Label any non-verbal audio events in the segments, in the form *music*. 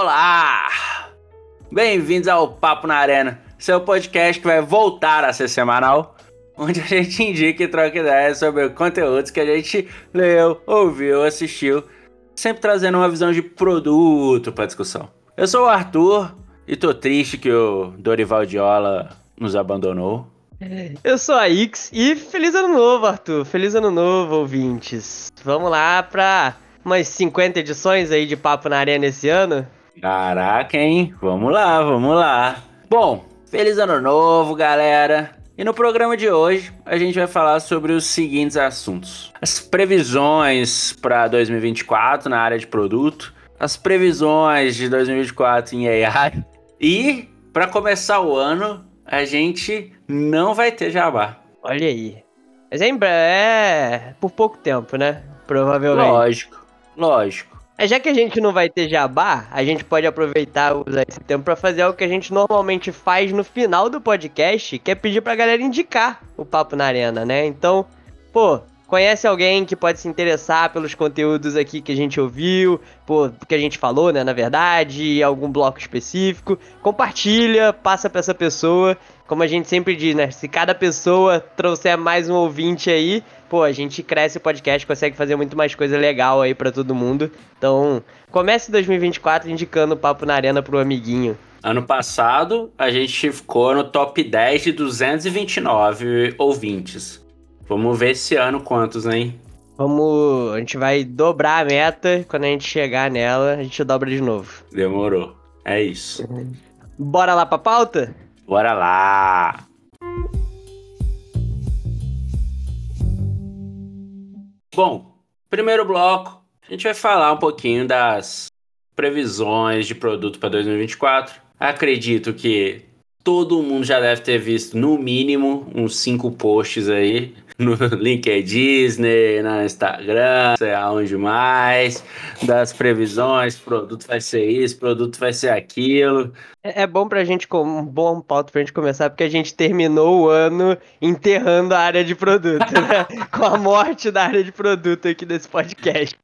Olá! Bem-vindos ao Papo na Arena, seu podcast que vai voltar a ser semanal, onde a gente indica e troca ideias sobre conteúdos que a gente leu, ouviu, assistiu, sempre trazendo uma visão de produto para discussão. Eu sou o Arthur e tô triste que o Dorival Diola nos abandonou. Eu sou a Ix e feliz ano novo, Arthur. Feliz ano novo, ouvintes. Vamos lá pra umas 50 edições aí de Papo na Arena esse ano. Caraca, hein? Vamos lá, vamos lá. Bom, feliz ano novo, galera. E no programa de hoje a gente vai falar sobre os seguintes assuntos: as previsões para 2024 na área de produto, as previsões de 2024 em AI e para começar o ano a gente não vai ter jabá. Olha aí. Mas é, é por pouco tempo, né? Provavelmente. Lógico, lógico. Já que a gente não vai ter jabá, a gente pode aproveitar usar esse tempo para fazer algo que a gente normalmente faz no final do podcast, que é pedir pra galera indicar o Papo na Arena, né? Então, pô, conhece alguém que pode se interessar pelos conteúdos aqui que a gente ouviu, por que a gente falou, né, na verdade, algum bloco específico, compartilha, passa para essa pessoa. Como a gente sempre diz, né, se cada pessoa trouxer mais um ouvinte aí, pô, a gente cresce o podcast, consegue fazer muito mais coisa legal aí para todo mundo. Então, comece 2024 indicando o Papo na Arena pro amiguinho. Ano passado, a gente ficou no top 10 de 229 ouvintes. Vamos ver esse ano quantos, hein? Vamos. A gente vai dobrar a meta. Quando a gente chegar nela, a gente dobra de novo. Demorou. É isso. Bora lá pra pauta? Bora lá! Bom, primeiro bloco, a gente vai falar um pouquinho das previsões de produto para 2024. Acredito que todo mundo já deve ter visto no mínimo uns cinco posts aí *laughs* no LinkedIn, Disney, no Instagram, sei aonde mais, das previsões, produto vai ser isso, produto vai ser aquilo. É, é bom pra gente, um bom pauta pra gente começar, porque a gente terminou o ano enterrando a área de produto, né? *laughs* Com a morte da área de produto aqui desse podcast.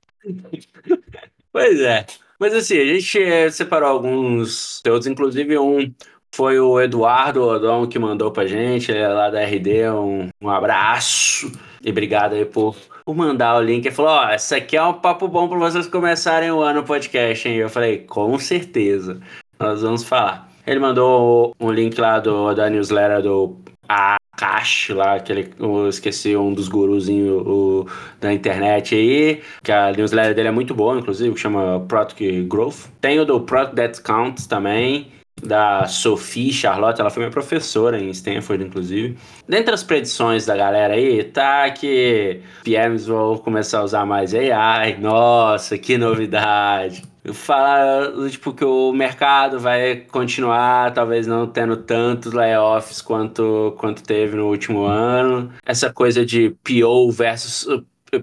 Pois é. Mas assim, a gente eh, separou alguns conteúdos, inclusive um foi o Eduardo Odon que mandou pra gente, é lá da RD, um, um abraço e obrigado aí por, por mandar o link. Ele falou: Ó, oh, isso aqui é um papo bom pra vocês começarem o ano podcast, hein? Eu falei: Com certeza, nós vamos falar. Ele mandou um link lá do, da newsletter do Akash lá, que ele, eu esqueci um dos guruzinhos da internet aí, que a newsletter dele é muito boa, inclusive, que chama Product Growth. Tem o do Product That Counts também da Sophie Charlotte, ela foi minha professora em Stanford, inclusive. Dentre as predições da galera aí, tá que PMs vão começar a usar mais AI. Nossa, que novidade! Falar, tipo, que o mercado vai continuar, talvez não tendo tantos layoffs quanto, quanto teve no último ano. Essa coisa de PO versus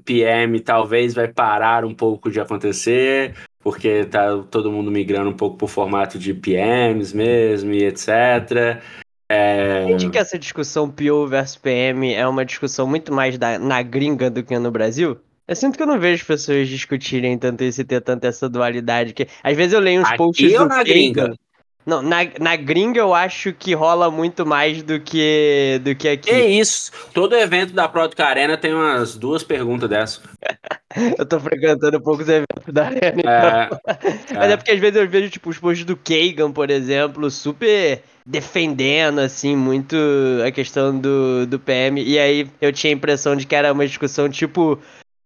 PM talvez vai parar um pouco de acontecer porque tá todo mundo migrando um pouco pro formato de PMs mesmo e etc. É... Entende que essa discussão PO versus PM é uma discussão muito mais da, na gringa do que no Brasil? Eu sinto que eu não vejo pessoas discutirem tanto isso e ter tanta essa dualidade. Que às vezes eu leio uns Aqui posts ou na gringa? Não, na, na gringa eu acho que rola muito mais do que, do que aqui. É isso. Todo evento da Product Arena tem umas duas perguntas dessas. *laughs* eu tô frequentando poucos eventos da Arena. Então. É, Mas é. é porque às vezes eu vejo, tipo, os posts do Kagan, por exemplo, super defendendo, assim, muito a questão do, do PM. E aí eu tinha a impressão de que era uma discussão tipo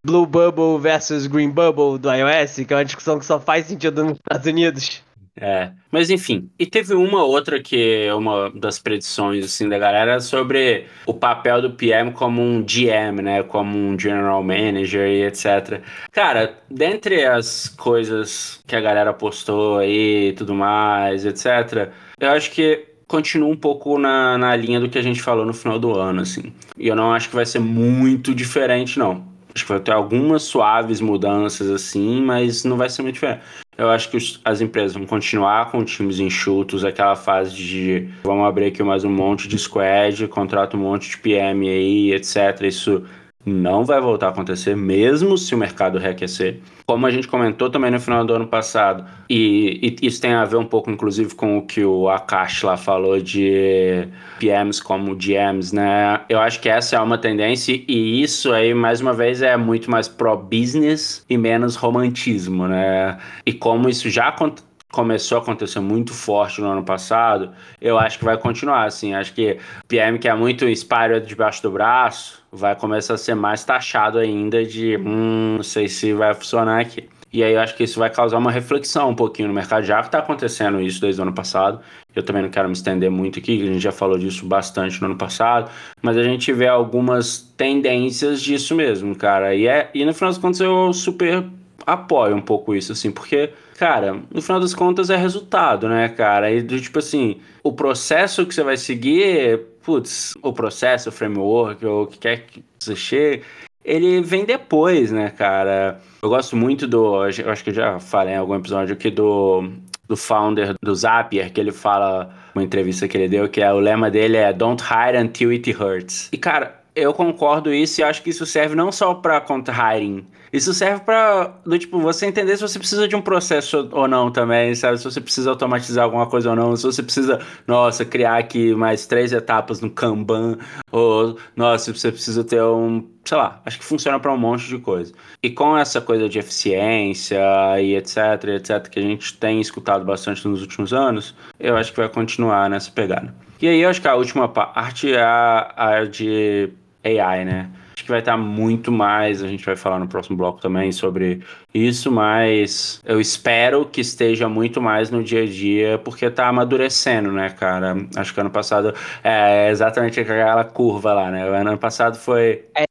Blue Bubble versus Green Bubble do iOS, que é uma discussão que só faz sentido nos Estados Unidos. É, mas enfim, e teve uma outra que é uma das predições assim da galera sobre o papel do PM como um GM, né, como um General Manager e etc. Cara, dentre as coisas que a galera postou aí e tudo mais, etc, eu acho que continua um pouco na, na linha do que a gente falou no final do ano, assim. E eu não acho que vai ser muito diferente, não. Acho que vai ter algumas suaves mudanças assim, mas não vai ser muito diferente. Eu acho que os, as empresas vão continuar com times enxutos, aquela fase de vamos abrir aqui mais um monte de squad, contrata um monte de PM aí, etc. Isso não vai voltar a acontecer, mesmo se o mercado reaquecer. Como a gente comentou também no final do ano passado, e, e, isso tem a ver um pouco, inclusive, com o que o Akash lá falou de PMs como GMs, né? Eu acho que essa é uma tendência, e isso aí, mais uma vez, é muito mais pro-business e menos romantismo, né? E como isso já aconteceu começou a acontecer muito forte no ano passado, eu acho que vai continuar, assim. Acho que PM que é muito espalho debaixo do braço, vai começar a ser mais taxado ainda de, hum, não sei se vai funcionar aqui. E aí eu acho que isso vai causar uma reflexão um pouquinho no mercado, já que está acontecendo isso desde o ano passado. Eu também não quero me estender muito aqui, a gente já falou disso bastante no ano passado, mas a gente vê algumas tendências disso mesmo, cara. E, é, e no final das contas eu super apoio um pouco isso, assim, porque cara, no final das contas é resultado, né, cara? E tipo assim, o processo que você vai seguir, putz, o processo, o framework, ou o que quer que você chegue, ele vem depois, né, cara? Eu gosto muito do. Eu acho que já falei em algum episódio aqui do, do founder do Zapier, que ele fala, uma entrevista que ele deu, que é, o lema dele é Don't hire until it hurts. E, cara, eu concordo isso e acho que isso serve não só para contra hiring, isso serve para do tipo você entender se você precisa de um processo ou não também, sabe? Se você precisa automatizar alguma coisa ou não, se você precisa, nossa, criar aqui mais três etapas no Kanban, ou nossa, você precisa ter um, sei lá, acho que funciona para um monte de coisa. E com essa coisa de eficiência e etc, etc que a gente tem escutado bastante nos últimos anos, eu acho que vai continuar nessa pegada. E aí eu acho que a última parte é a, a de AI, né? Que vai estar muito mais, a gente vai falar no próximo bloco também sobre isso, mas eu espero que esteja muito mais no dia a dia, porque tá amadurecendo, né, cara? Acho que ano passado é exatamente aquela curva lá, né? Ano passado foi. É,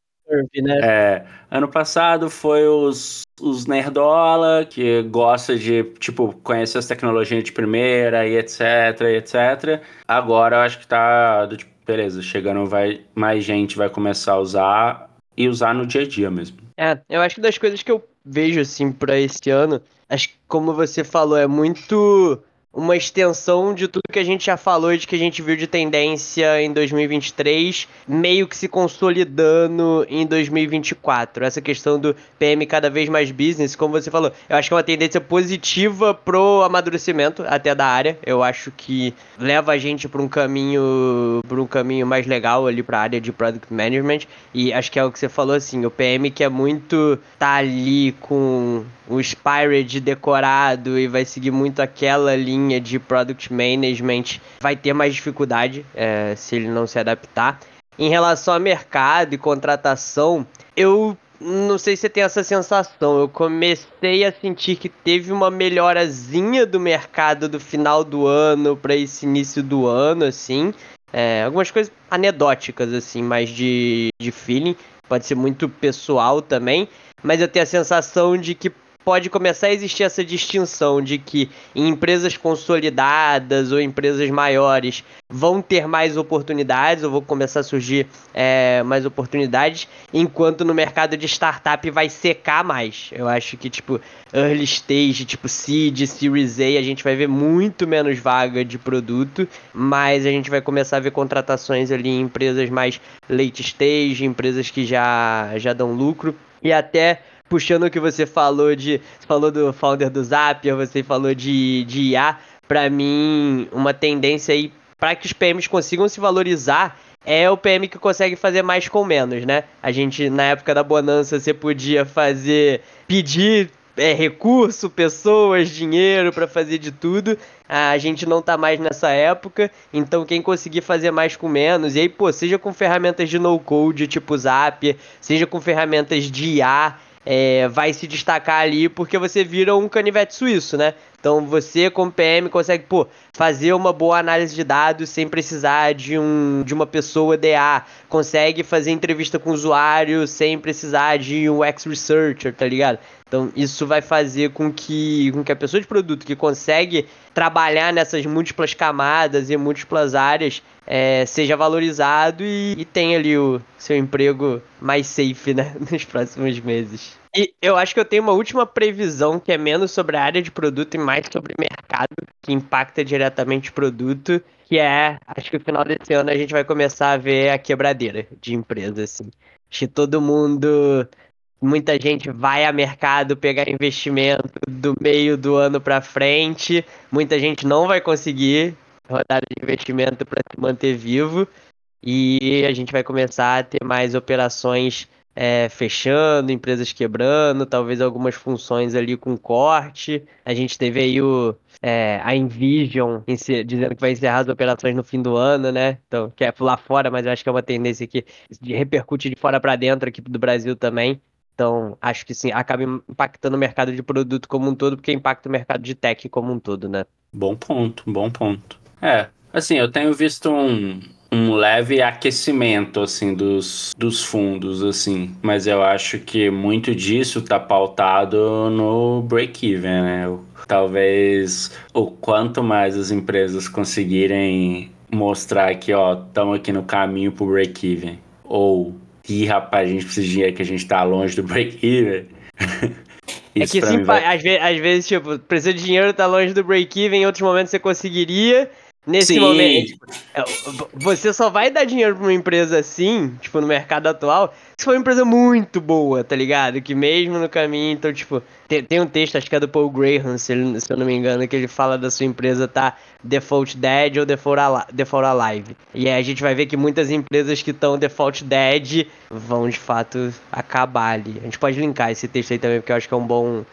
né? É, ano passado foi os, os nerdola, que gosta de, tipo, conhecer as tecnologias de primeira e etc, e etc. Agora eu acho que tá, do, tipo, beleza, chegando vai mais gente vai começar a usar e usar no dia a dia mesmo. É, eu acho que das coisas que eu vejo assim para esse ano, acho que como você falou, é muito uma extensão de tudo que a gente já falou e de que a gente viu de tendência em 2023, meio que se consolidando em 2024. Essa questão do PM cada vez mais business, como você falou, eu acho que é uma tendência positiva pro amadurecimento até da área. Eu acho que leva a gente para um caminho, para um caminho mais legal ali para a área de product management e acho que é o que você falou assim, o PM que é muito tá ali com o Spirit decorado e vai seguir muito aquela linha de product management, vai ter mais dificuldade é, se ele não se adaptar. Em relação a mercado e contratação, eu não sei se você tem essa sensação. Eu comecei a sentir que teve uma melhorazinha do mercado do final do ano para esse início do ano, assim. É, algumas coisas anedóticas, assim, mais de, de feeling. Pode ser muito pessoal também. Mas eu tenho a sensação de que pode começar a existir essa distinção de que em empresas consolidadas ou empresas maiores vão ter mais oportunidades ou vão começar a surgir é, mais oportunidades, enquanto no mercado de startup vai secar mais. Eu acho que, tipo, early stage, tipo seed, series A, a gente vai ver muito menos vaga de produto, mas a gente vai começar a ver contratações ali em empresas mais late stage, empresas que já, já dão lucro, e até puxando o que você falou de. Você falou do founder do Zapier, você falou de, de IA. Para mim, uma tendência aí para que os PMs consigam se valorizar é o PM que consegue fazer mais com menos, né? A gente, na época da bonança, você podia fazer. pedir é, recurso, pessoas, dinheiro para fazer de tudo. A gente não tá mais nessa época, então quem conseguir fazer mais com menos, e aí, pô, seja com ferramentas de no-code tipo Zapier, seja com ferramentas de IA, é, vai se destacar ali porque você vira um canivete suíço, né? Então você, como PM, consegue pô, fazer uma boa análise de dados sem precisar de, um, de uma pessoa DA. Consegue fazer entrevista com usuário sem precisar de um ex-researcher, tá ligado? Então isso vai fazer com que, com que a pessoa de produto que consegue trabalhar nessas múltiplas camadas e múltiplas áreas é, seja valorizado e, e tenha ali o seu emprego mais safe né, *laughs* nos próximos meses. E eu acho que eu tenho uma última previsão que é menos sobre a área de produto e mais sobre mercado, que impacta diretamente o produto, que é, acho que no final desse ano a gente vai começar a ver a quebradeira de empresas, assim. Acho que todo mundo, muita gente vai a mercado pegar investimento do meio do ano para frente, muita gente não vai conseguir rodada de investimento para se manter vivo e a gente vai começar a ter mais operações é, fechando, empresas quebrando, talvez algumas funções ali com corte. A gente teve aí o, é, a Envision dizendo que vai encerrar as operações no fim do ano, né? Então, que é lá fora, mas eu acho que é uma tendência que repercute de fora para dentro aqui do Brasil também. Então, acho que sim, acaba impactando o mercado de produto como um todo, porque impacta o mercado de tech como um todo, né? Bom ponto, bom ponto. É, assim, eu tenho visto um, um leve aquecimento assim dos, dos fundos assim, mas eu acho que muito disso tá pautado no break-even, né? Talvez o quanto mais as empresas conseguirem mostrar que, ó, estamos aqui no caminho pro break-even, ou ih, rapaz, a gente precisa de dinheiro que a gente tá longe do break-even. *laughs* é que sim, vai... às, vezes, às vezes, tipo, precisa de dinheiro, tá longe do break-even, em outros momentos você conseguiria, Nesse Sim. momento, tipo, é, você só vai dar dinheiro pra uma empresa assim, tipo, no mercado atual, se for uma empresa muito boa, tá ligado? Que mesmo no caminho, então, tipo, tem, tem um texto, acho que é do Paul Graham, se, ele, se eu não me engano, que ele fala da sua empresa tá default dead ou default, ali, default alive. E aí a gente vai ver que muitas empresas que estão default dead vão, de fato, acabar ali. A gente pode linkar esse texto aí também, porque eu acho que é um bom,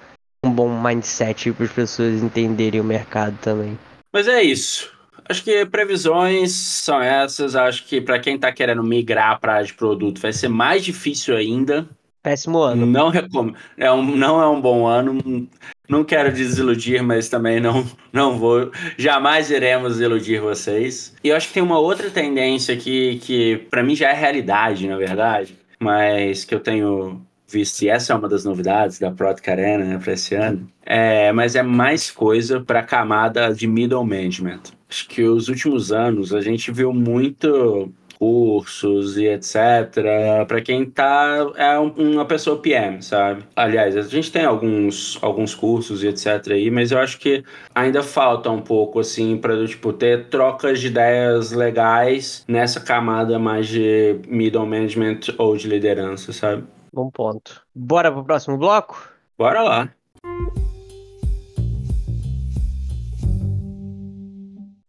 um bom mindset para as pessoas entenderem o mercado também. Mas é isso. Acho que previsões são essas. Acho que para quem está querendo migrar para área de produto vai ser mais difícil ainda. Péssimo ano. Não recomendo. É um, não é um bom ano. Não quero desiludir, mas também não, não vou. Jamais iremos iludir vocês. E eu acho que tem uma outra tendência aqui que para mim já é realidade, na verdade, mas que eu tenho visto, e essa é uma das novidades da Product Arena né, para esse ano, é, mas é mais coisa para a camada de middle management. Acho que os últimos anos a gente viu muito cursos e etc. para quem tá é uma pessoa PM, sabe? Aliás, a gente tem alguns, alguns cursos e etc aí, mas eu acho que ainda falta um pouco assim para tipo ter trocas de ideias legais nessa camada mais de middle management ou de liderança, sabe? Bom ponto. Bora pro próximo bloco? Bora lá.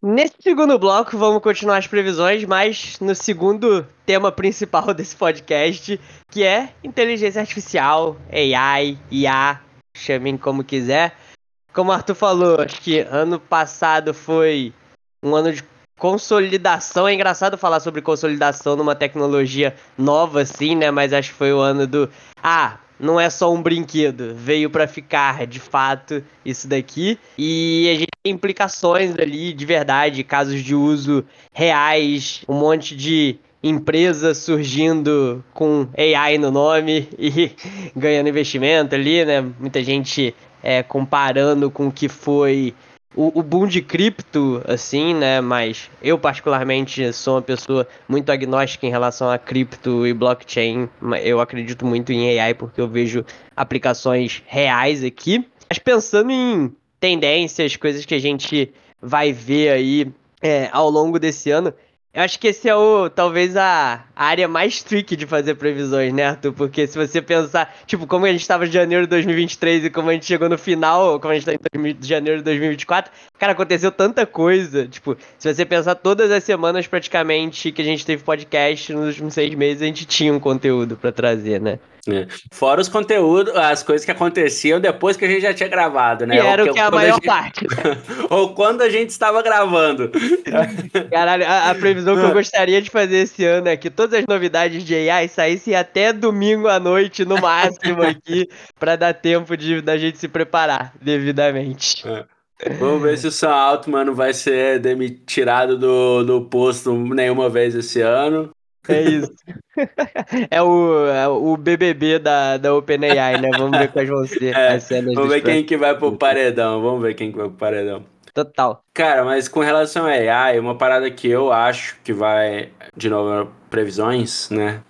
Nesse segundo bloco, vamos continuar as previsões, mas no segundo tema principal *laughs* desse podcast, que é inteligência artificial, AI, IA, chamem como quiser. Como o Arthur falou, acho que ano passado foi um ano de consolidação. É engraçado falar sobre consolidação numa tecnologia nova, assim, né? Mas acho que foi o ano do. Ah, não é só um brinquedo, veio para ficar de fato isso daqui. E a gente tem implicações ali de verdade, casos de uso reais, um monte de empresa surgindo com AI no nome *laughs* e ganhando investimento ali, né? Muita gente é, comparando com o que foi o, o boom de cripto, assim, né? Mas eu, particularmente, sou uma pessoa muito agnóstica em relação a cripto e blockchain. Eu acredito muito em AI porque eu vejo aplicações reais aqui. Mas pensando em tendências, coisas que a gente vai ver aí é, ao longo desse ano, eu acho que esse é o, talvez a, área mais tricky de fazer previsões, né, Arthur? Porque se você pensar, tipo, como a gente estava em janeiro de 2023 e como a gente chegou no final, como a gente está em janeiro de 2024, cara, aconteceu tanta coisa. Tipo, se você pensar todas as semanas praticamente que a gente teve podcast nos últimos seis meses, a gente tinha um conteúdo para trazer, né? É. Fora os conteúdos, as coisas que aconteciam depois que a gente já tinha gravado, né? E era o que a maior a gente... parte. *laughs* Ou quando a gente estava gravando. Caralho, a, a, previsão que eu gostaria de fazer esse ano é que todas as novidades de AI saíssem até domingo à noite, no máximo, aqui, *laughs* para dar tempo de da gente se preparar devidamente. É. Vamos ver se o Sam Altman vai ser tirado do, do posto nenhuma vez esse ano. É isso. é, o, é o BBB da, da OpenAI, né? Vamos ver quais vão ser *laughs* é, as cenas Vamos ver quem que vai pro paredão. Vamos ver quem que vai pro paredão. Total. Cara, mas com relação a AI, uma parada que eu acho que vai, de novo, previsões, né?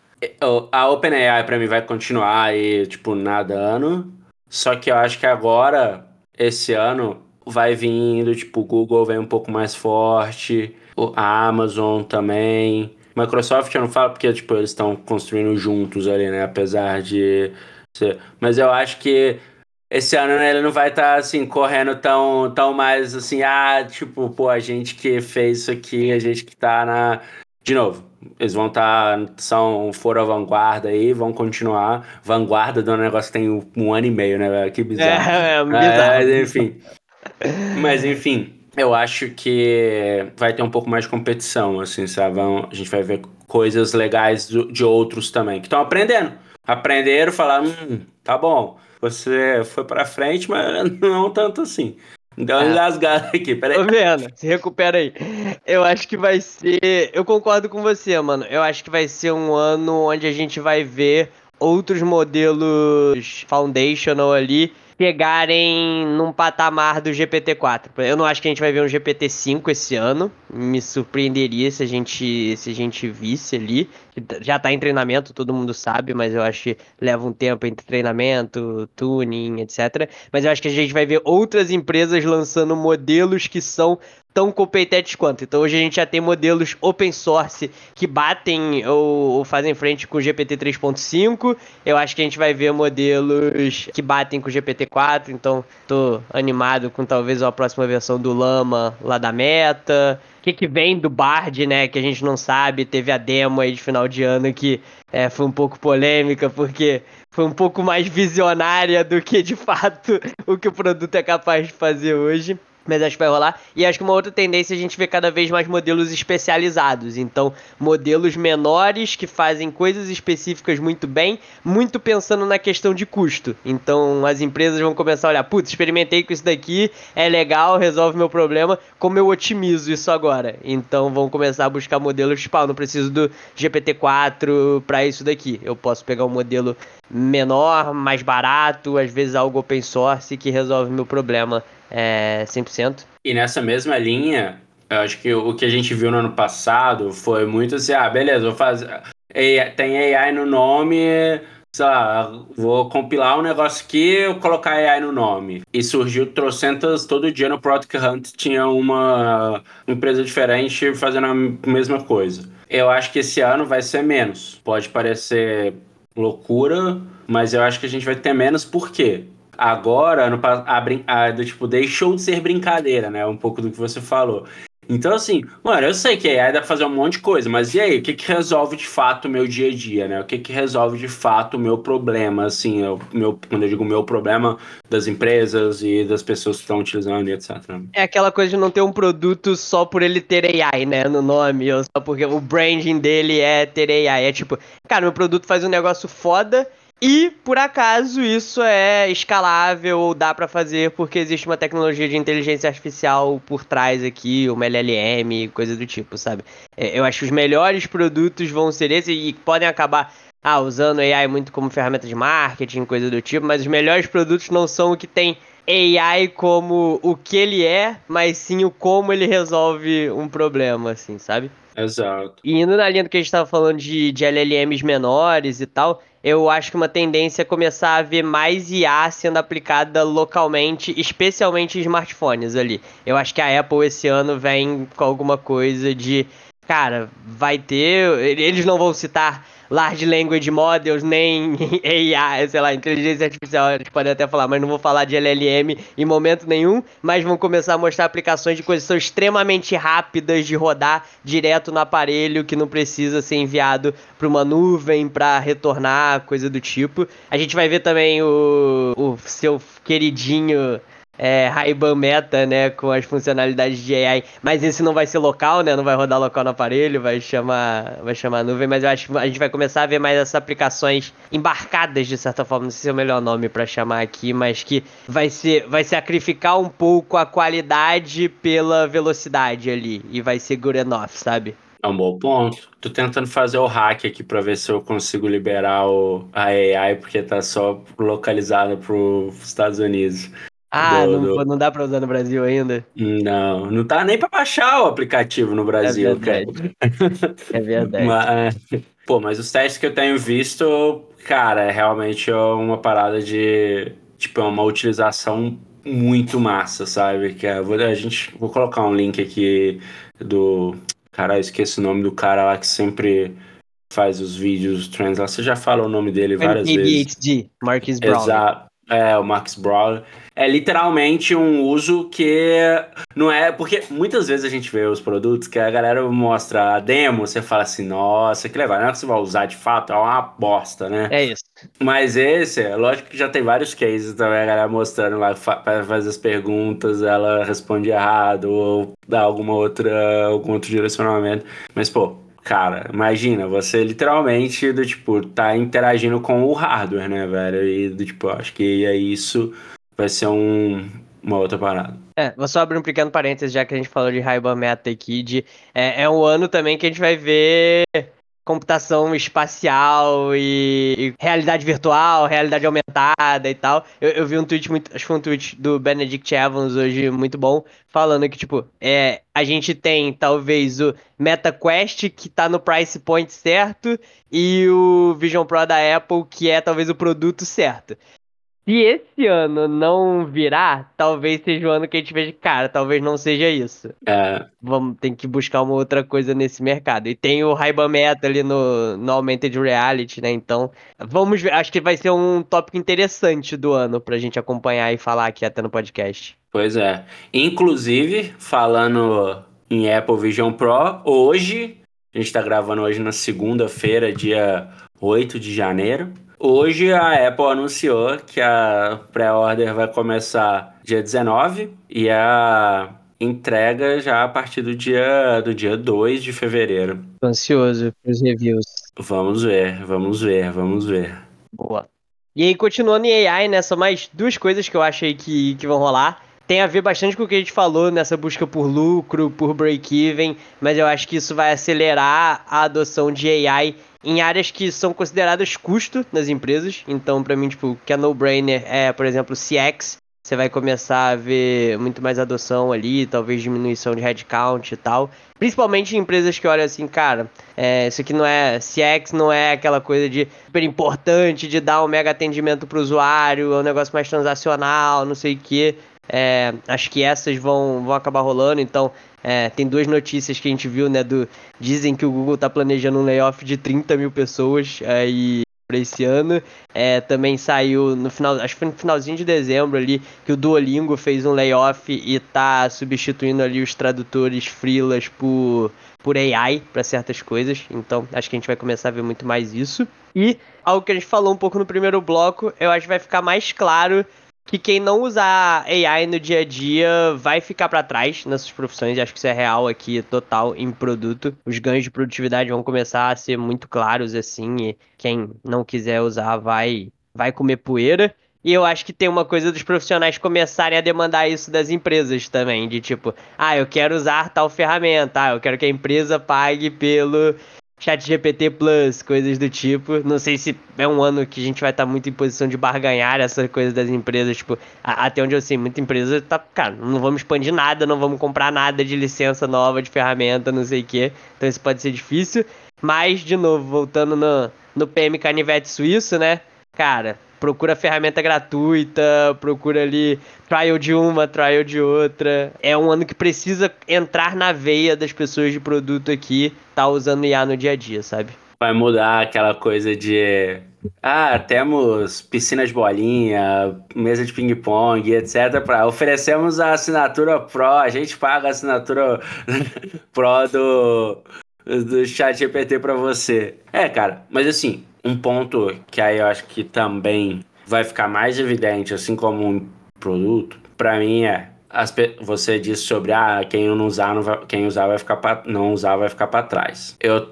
A OpenAI para mim vai continuar aí, tipo, nadando. Só que eu acho que agora, esse ano, vai vindo, tipo, o Google vem um pouco mais forte, a Amazon também. Microsoft eu não falo porque, tipo, eles estão construindo juntos ali, né? Apesar de. Mas eu acho que esse ano né, ele não vai estar, tá, assim, correndo tão, tão mais, assim, ah, tipo, pô, a gente que fez isso aqui, a gente que tá na... De novo, eles vão estar, tá, são, foram a vanguarda aí, vão continuar. Vanguarda do negócio que tem um, um ano e meio, né? Que bizarro. É, é bizarro. É, enfim. Mas, enfim, eu acho que vai ter um pouco mais de competição, assim, sabe? A gente vai ver coisas legais de outros também, que estão aprendendo. Aprenderam, falaram, hum, tá bom, você foi pra frente, mas *laughs* não tanto assim. Deu uma é. engasgada aqui, peraí. Tô vendo, se recupera aí. Eu acho que vai ser. Eu concordo com você, mano. Eu acho que vai ser um ano onde a gente vai ver outros modelos foundational ali chegarem num patamar do GPT-4. Eu não acho que a gente vai ver um GPT-5 esse ano. Me surpreenderia se a gente se a gente visse ali. Já tá em treinamento, todo mundo sabe, mas eu acho que leva um tempo entre treinamento, tuning, etc. Mas eu acho que a gente vai ver outras empresas lançando modelos que são tão competentes quanto. Então hoje a gente já tem modelos open source que batem ou, ou fazem frente com o GPT 3.5. Eu acho que a gente vai ver modelos que batem com o GPT 4. Então tô animado com talvez a próxima versão do Lama lá da Meta. Que, que vem do Bard, né? Que a gente não sabe. Teve a demo aí de final de ano que é, foi um pouco polêmica, porque foi um pouco mais visionária do que de fato *laughs* o que o produto é capaz de fazer hoje. Mas acho que vai rolar. E acho que uma outra tendência é a gente ver cada vez mais modelos especializados. Então, modelos menores que fazem coisas específicas muito bem, muito pensando na questão de custo. Então, as empresas vão começar a olhar: putz, experimentei com isso daqui, é legal, resolve meu problema, como eu otimizo isso agora? Então, vão começar a buscar modelos tipo, ah, não preciso do GPT-4 para isso daqui. Eu posso pegar um modelo menor, mais barato, às vezes algo open source que resolve meu problema é, 100%. E nessa mesma linha, eu acho que o que a gente viu no ano passado foi muito assim, ah, beleza, vou fazer... Tem AI no nome, sei lá, vou compilar um negócio aqui colocar AI no nome. E surgiu trocentas, todo dia no Product Hunt tinha uma empresa diferente fazendo a mesma coisa. Eu acho que esse ano vai ser menos. Pode parecer loucura, mas eu acho que a gente vai ter menos por quê? Agora, no, a, a, do, tipo, deixou de ser brincadeira, né? Um pouco do que você falou. Então, assim, mano, eu sei que AI dá pra fazer um monte de coisa, mas e aí, o que que resolve de fato o meu dia a dia, né? O que que resolve de fato o meu problema, assim, o meu, quando eu digo meu problema das empresas e das pessoas que estão utilizando e etc. É aquela coisa de não ter um produto só por ele ter AI, né, no nome, ou só porque o branding dele é ter AI. É tipo, cara, meu produto faz um negócio foda e, por acaso, isso é escalável ou dá para fazer porque existe uma tecnologia de inteligência artificial por trás aqui, uma LLM, coisa do tipo, sabe? É, eu acho que os melhores produtos vão ser esses e podem acabar ah, usando AI muito como ferramenta de marketing, coisa do tipo, mas os melhores produtos não são o que tem AI como o que ele é, mas sim o como ele resolve um problema, assim, sabe? Exato. E indo na linha do que a gente estava falando de, de LLMs menores e tal, eu acho que uma tendência é começar a ver mais IA sendo aplicada localmente, especialmente em smartphones ali. Eu acho que a Apple esse ano vem com alguma coisa de. Cara, vai ter. Eles não vão citar large language models, nem *laughs* AI, sei lá, inteligência artificial, eles podem até falar, mas não vou falar de LLM em momento nenhum, mas vão começar a mostrar aplicações de coisas que são extremamente rápidas de rodar direto no aparelho, que não precisa ser enviado para uma nuvem para retornar, coisa do tipo. A gente vai ver também o, o seu queridinho é, Ray-Ban Meta, né, com as funcionalidades de AI, mas esse não vai ser local, né, não vai rodar local no aparelho, vai chamar, vai chamar nuvem, mas eu acho que a gente vai começar a ver mais essas aplicações embarcadas de certa forma, não sei se é o melhor nome para chamar aqui, mas que vai ser, vai sacrificar um pouco a qualidade pela velocidade ali e vai ser good enough, sabe? É um bom ponto. Tô tentando fazer o hack aqui para ver se eu consigo liberar o, a AI, porque tá só localizado para os Estados Unidos. Ah, do, não, do... não dá pra usar no Brasil ainda? Não, não tá nem pra baixar o aplicativo no Brasil, é cara. É verdade. mas, pô, mas os testes que eu tenho visto, cara, é realmente uma parada de. Tipo, é uma utilização muito massa, sabe? Que é, vou, a gente, vou colocar um link aqui do. Cara, eu esqueci o nome do cara lá que sempre faz os vídeos trends lá. Você já fala o nome dele várias vezes. ADHD, Marcus Brown. Exato. É, o Max Brawler. É literalmente um uso que não é. Porque muitas vezes a gente vê os produtos que a galera mostra a demo, você fala assim, nossa, que legal. Não é que você vai usar de fato, é uma bosta, né? É isso. Mas esse, é lógico que já tem vários cases também, a galera mostrando lá, para fazer as perguntas, ela responde errado, ou dá alguma outra, algum outro direcionamento. Mas, pô, Cara, imagina, você literalmente do tipo, tá interagindo com o hardware, né, velho? E do tipo, acho que é isso vai ser um, uma outra parada. É, vou só abrir um pequeno parênteses, já que a gente falou de Ray-Ban Meta aqui, de, é, é um ano também que a gente vai ver computação espacial e, e, realidade virtual, realidade aumentada e tal. Eu, eu, vi um tweet muito, acho que foi um tweet do Benedict Evans hoje muito bom, falando que tipo, é, a gente tem talvez o MetaQuest que tá no price point certo e o Vision Pro da Apple que é talvez o produto certo. Se esse ano não virar, talvez seja o ano que a gente veja, cara, talvez não seja isso. É. Vamos, tem que buscar uma outra coisa nesse mercado. E tem o Ray-Ban Meta ali no, no Augmented Reality, né? Então, vamos ver. Acho que vai ser um tópico interessante do ano pra gente acompanhar e falar aqui até no podcast. Pois é. Inclusive, falando em Apple Vision Pro, hoje, a gente tá gravando hoje na segunda-feira, dia 8 de janeiro. Hoje a Apple anunciou que a pré-order vai começar dia 19 e a entrega já a partir do dia, do dia 2 de fevereiro. Tô ansioso pros reviews. Vamos ver, vamos ver, vamos ver. Boa. E aí, continuando em AI, né? São mais duas coisas que eu achei que, que vão rolar. Tem a ver bastante com o que a gente falou nessa busca por lucro, por break-even, mas eu acho que isso vai acelerar a adoção de AI em áreas que são consideradas custo nas empresas. Então, para mim, tipo, que é no-brainer é, por exemplo, CX. Você vai começar a ver muito mais adoção ali, talvez diminuição de headcount e tal. Principalmente em empresas que olham assim, cara, é, isso aqui não é. CX não é aquela coisa de super importante, de dar um mega atendimento para o usuário, é um negócio mais transacional, não sei o quê. É, acho que essas vão, vão acabar rolando, então é, tem duas notícias que a gente viu, né? Do, dizem que o Google está planejando um layoff de 30 mil pessoas aí para esse ano. É, também saiu no final, acho que foi no finalzinho de dezembro ali, que o Duolingo fez um layoff e tá substituindo ali os tradutores freelas por, por AI para certas coisas. Então, acho que a gente vai começar a ver muito mais isso. E algo que a gente falou um pouco no primeiro bloco, eu acho que vai ficar mais claro que quem não usar AI no dia a dia vai ficar para trás nessas profissões. Acho que isso é real aqui, total, em produto. Os ganhos de produtividade vão começar a ser muito claros, assim, e quem não quiser usar vai, vai comer poeira. E eu acho que tem uma coisa dos profissionais começarem a demandar isso das empresas também, de tipo, ah, eu quero usar tal ferramenta, ah, eu quero que a empresa pague pelo chat GPT Plus, coisas do tipo. Não sei se é um ano que a gente vai estar tá muito em posição de barganhar essa coisa das empresas, tipo, a, até onde eu sei, muita empresa tá, cara, não vamos expandir nada, não vamos comprar nada de licença nova, de ferramenta, não sei o quê. Então isso pode ser difícil. Mas, de novo, voltando no, no PM Canivete Suíço, né? Cara, procura ferramenta gratuita, procura ali trial de uma, trial de outra. É um ano que precisa entrar na veia das pessoas de produto aqui, tá usando IA no dia a dia, sabe? Vai mudar aquela coisa de ah, temos piscina de bolinha, mesa de ping-pong, etc. Pra, oferecemos a assinatura Pro, a gente paga a assinatura *laughs* Pro do, do chat GPT pra você. É, cara, mas assim, um ponto que aí eu acho que também vai ficar mais evidente, assim como um produto, para mim é as, você disse sobre ah, quem não usar, não vai, quem usar vai ficar pra, não usar vai ficar para trás. Eu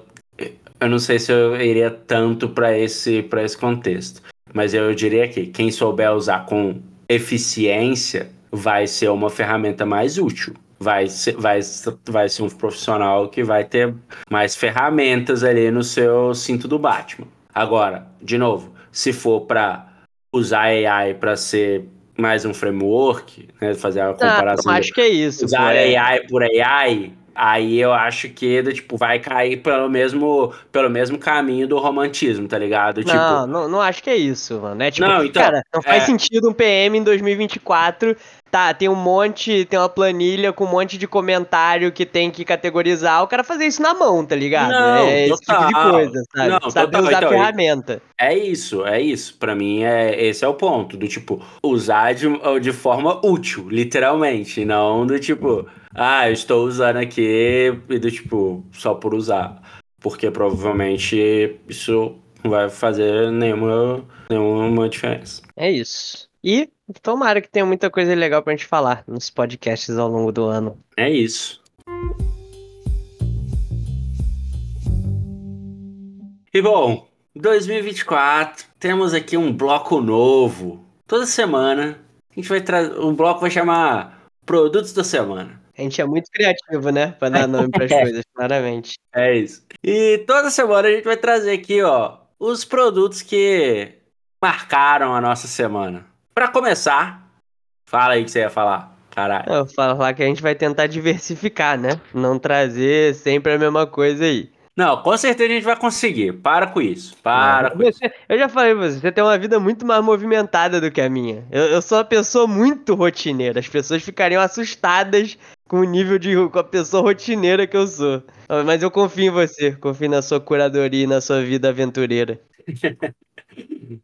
eu não sei se eu iria tanto para esse para esse contexto, mas eu diria que quem souber usar com eficiência vai ser uma ferramenta mais útil. Vai ser, vai, vai ser um profissional que vai ter mais ferramentas ali no seu cinto do Batman. Agora, de novo, se for para usar AI para ser mais um framework, né, fazer a comparação. Ah, acho que é isso. Usar pô, AI por AI, Aí eu acho que, tipo, vai cair pelo mesmo, pelo mesmo caminho do romantismo, tá ligado? Tipo, Não, não, não acho que é isso, mano. É tipo, Não, então, cara, não faz é- sentido um PM em 2024. Tá, tem um monte, tem uma planilha com um monte de comentário que tem que categorizar. O cara fazer isso na mão, tá ligado? Não, é esse tipo de total. coisa, sabe? Não, Saber total, usar então, a ferramenta. É isso, é isso. Pra mim, é, esse é o ponto. Do tipo, usar de, de forma útil, literalmente. Não do tipo, ah, eu estou usando aqui e do tipo, só por usar. Porque provavelmente isso não vai fazer nenhuma, nenhuma diferença. É isso. E tomara que tenha muita coisa legal pra gente falar nos podcasts ao longo do ano. É isso. E bom, 2024, temos aqui um bloco novo. Toda semana a gente vai trazer. O bloco vai chamar Produtos da Semana. A gente é muito criativo, né? Pra dar nome pras *laughs* coisas, claramente. É isso. E toda semana a gente vai trazer aqui, ó, os produtos que marcaram a nossa semana. Pra começar, fala aí o que você ia falar. Caralho. Eu falo lá que a gente vai tentar diversificar, né? Não trazer sempre a mesma coisa aí. Não, com certeza a gente vai conseguir. Para com isso. Para com isso. Você- eu já falei pra você, você tem uma vida muito mais movimentada do que a minha. Eu, eu sou uma pessoa muito rotineira. As pessoas ficariam assustadas com o nível de com a pessoa rotineira que eu sou. Mas eu confio em você, confio na sua curadoria e na sua vida aventureira. *laughs*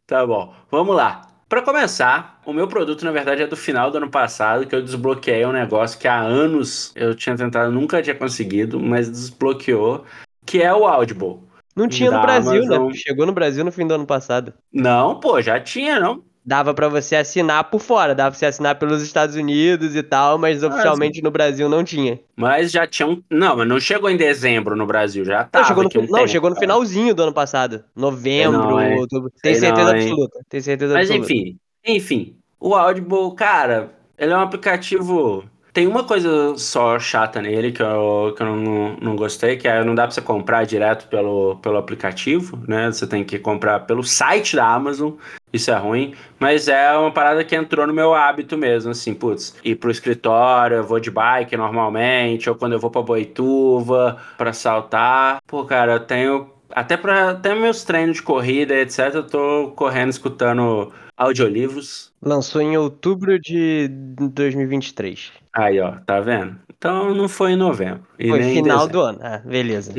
Tá bom, vamos lá. Pra começar, o meu produto, na verdade, é do final do ano passado, que eu desbloqueei um negócio que há anos eu tinha tentado, nunca tinha conseguido, mas desbloqueou, que é o Audible. Não tinha no Brasil, Amazon. né? Chegou no Brasil no fim do ano passado. Não, pô, já tinha, não? Dava pra você assinar por fora, dava pra você assinar pelos Estados Unidos e tal, mas Ah, oficialmente no Brasil não tinha. Mas já tinha um... Não, mas não chegou em dezembro no Brasil, já Não, tava chegou no, não, tempo, chegou no cara. finalzinho do ano passado. Novembro, não, hein? outubro. Tem certeza não, absoluta. Tem certeza Mas absoluta. enfim, enfim, o Audible, cara, ele é um aplicativo. Tem uma coisa só chata nele que eu, que eu não, não gostei, que é não dá pra você comprar direto pelo, pelo aplicativo, né? Você tem que comprar pelo site da Amazon, isso é ruim, mas é uma parada que entrou no meu hábito mesmo, assim, putz, ir pro escritório, eu vou de bike normalmente, ou quando eu vou pra Boituva, pra saltar. Pô, cara, eu tenho até para até meus treinos de corrida, etc, eu tô correndo escutando audiolivros. Lançou em outubro de 2023. Aí, ó, tá vendo? Então não foi em novembro. Foi final do ano. Ah, beleza.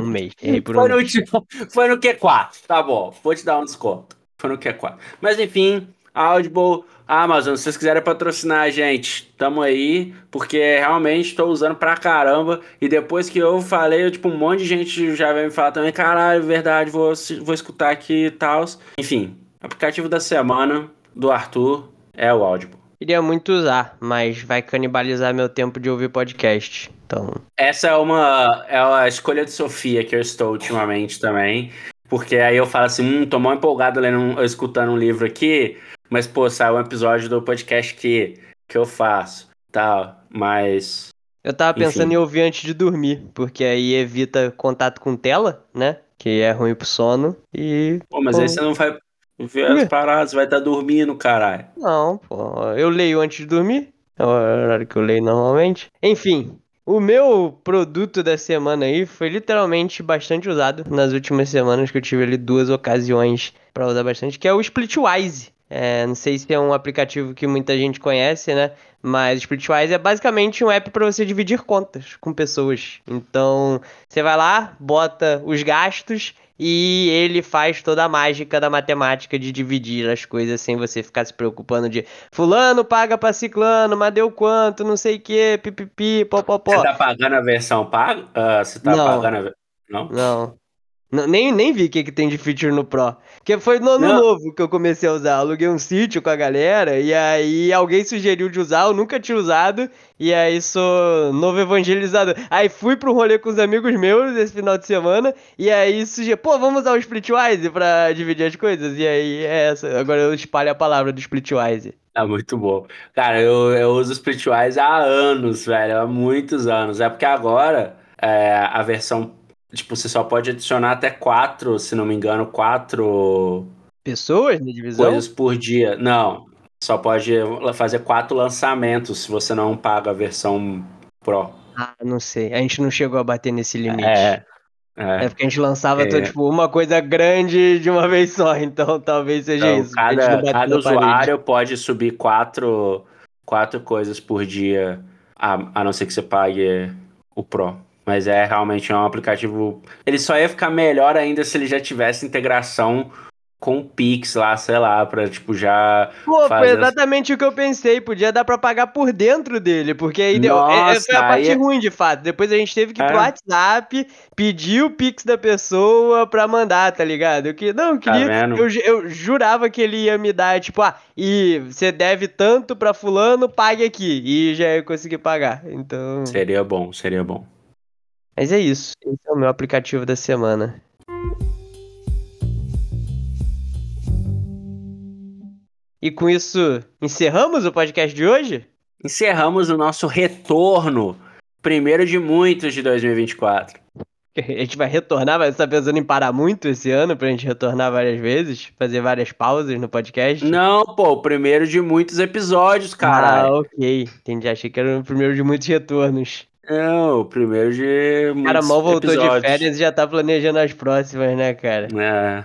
Um mês. Por Foi um no, mês. último- foi no Q4, tá bom. Vou te dar um desconto. Foi no Q4. Mas enfim, Audible, Amazon, se vocês quiserem patrocinar a gente, tamo aí, porque realmente estou usando pra caramba. E depois que eu falei, eu, tipo, um monte de gente já veio me falar também, caralho, verdade, vou, vou escutar aqui e tal. Enfim, aplicativo da semana do Arthur é o Audible. Queria muito usar, mas vai canibalizar meu tempo de ouvir podcast. Então, Essa é uma, é uma escolha de Sofia que eu estou ultimamente também. Porque aí eu falo assim, hum, tô mó empolgado lendo, um- escutando um livro aqui, mas, pô, saiu um episódio do podcast que, que eu faço, tal, mas... eu tava pensando Enfim. em ouvir antes de dormir, porque aí evita contato com tela, né? Que é ruim pro sono. E. Pô, mas aí você não vai ver as paradas, vai estar dormindo, caralho. Não, pô. Eu leio antes de dormir. É o horário que eu leio normalmente. Enfim, o meu produto da semana aí foi literalmente bastante usado nas últimas semanas, que eu tive ali duas ocasiões pra usar bastante, que é o Splitwise. É, não sei se é um aplicativo que muita gente conhece, né? Mas Splitwise é basicamente um app para você dividir contas com pessoas. Então, você vai lá, bota os gastos e ele faz toda a mágica da matemática de dividir as coisas sem você ficar se preocupando de fulano paga pra ciclano, mas deu quanto, não sei o que, pipipi, popopó. Você tá pagando a versão paga? Ah, você tá Não. pagando a versão... Não? Não. Nem, nem vi o que, que tem de feature no Pro. Porque foi no ano Não. novo que eu comecei a usar. Aluguei um sítio com a galera e aí alguém sugeriu de usar, eu nunca tinha usado. E aí sou novo evangelizador. Aí fui pro rolê com os amigos meus esse final de semana. E aí sugeri, pô, vamos usar o Splitwise pra dividir as coisas. E aí é essa. Agora eu espalho a palavra do Splitwise. Ah, muito bom. Cara, eu, eu uso o Splitwise há anos, velho, há muitos anos. É porque agora é, a versão, tipo, você só pode adicionar até quatro, se não me engano, quatro Pessoas na divisão? coisas por dia. Não, só pode fazer quatro lançamentos se você não paga a versão Pro. Ah, não sei. A gente não chegou a bater nesse limite. É. É É. porque a gente lançava É. todo, tipo, uma coisa grande de uma *laughs* vez só, então talvez seja Então, isso. cada cada usuário pode subir quatro, quatro coisas por dia, a, a não ser que você pague o Pro. Mas é realmente um aplicativo. Ele só ia ficar melhor ainda se ele já tivesse integração com o Pix lá, sei lá, pra tipo já. Pô, foi exatamente o que eu pensei. Podia dar pra pagar por dentro dele, porque aí deu. é- é- foi a Nossa, parte é- ruim, de fato. Depois a gente teve que ir pro É. WhatsApp, pedir o Pix da pessoa pra mandar, tá ligado? Eu que, não, eu Tá queria. vendo? eu, eu jurava que ele ia me dar, tipo, ah, e você deve tanto pra fulano, pague aqui. E já ia conseguir pagar. Então. Seria bom, seria bom. Mas é isso. Esse é o meu aplicativo da semana. E com isso, encerramos o podcast de hoje? Encerramos o nosso retorno, primeiro de muitos de 2024. *laughs* A gente vai retornar, mas você tá pensando em parar muito esse ano pra gente retornar várias vezes? Fazer várias pausas no podcast? Não, pô, o primeiro de muitos episódios, Ah, cara. ok. Entendi. Achei que era o primeiro de muitos retornos. Não, o primeiro de O cara mal voltou de episódios. férias e já tá planejando as próximas, né, cara? É.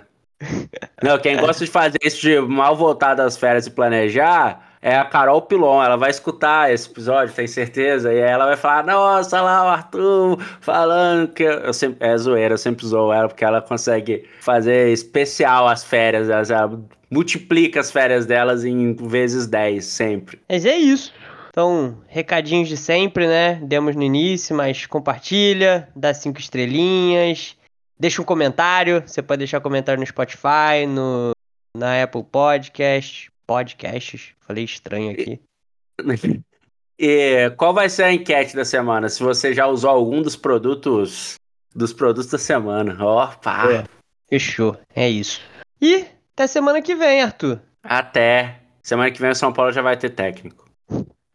Não, quem *laughs* gosta de fazer isso de mal voltar das férias e planejar é a Carol Pilon. Ela vai escutar esse episódio, tem certeza? E aí ela vai falar: Nossa, lá o Arthur falando que. Eu sempre, é zoeira, eu sempre zoo ela, porque ela consegue fazer especial as férias. Ela, ela multiplica as férias delas em vezes 10, sempre. Mas é isso. Então, recadinhos de sempre, né? Demos no início, mas compartilha, dá cinco estrelinhas, deixa um comentário. Você pode deixar comentário no Spotify, no, na Apple Podcast, podcasts. Falei estranho aqui. *laughs* E qual vai ser a enquete da semana? Se você já usou algum dos produtos dos produtos da semana. Ó. É. Fechou, é isso. E até semana que vem, Arthur. Até. Semana que vem o São Paulo já vai ter técnico.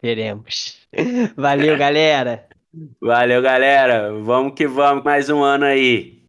Veremos. Valeu, galera. Valeu, galera. Vamos que vamos. Mais um ano aí.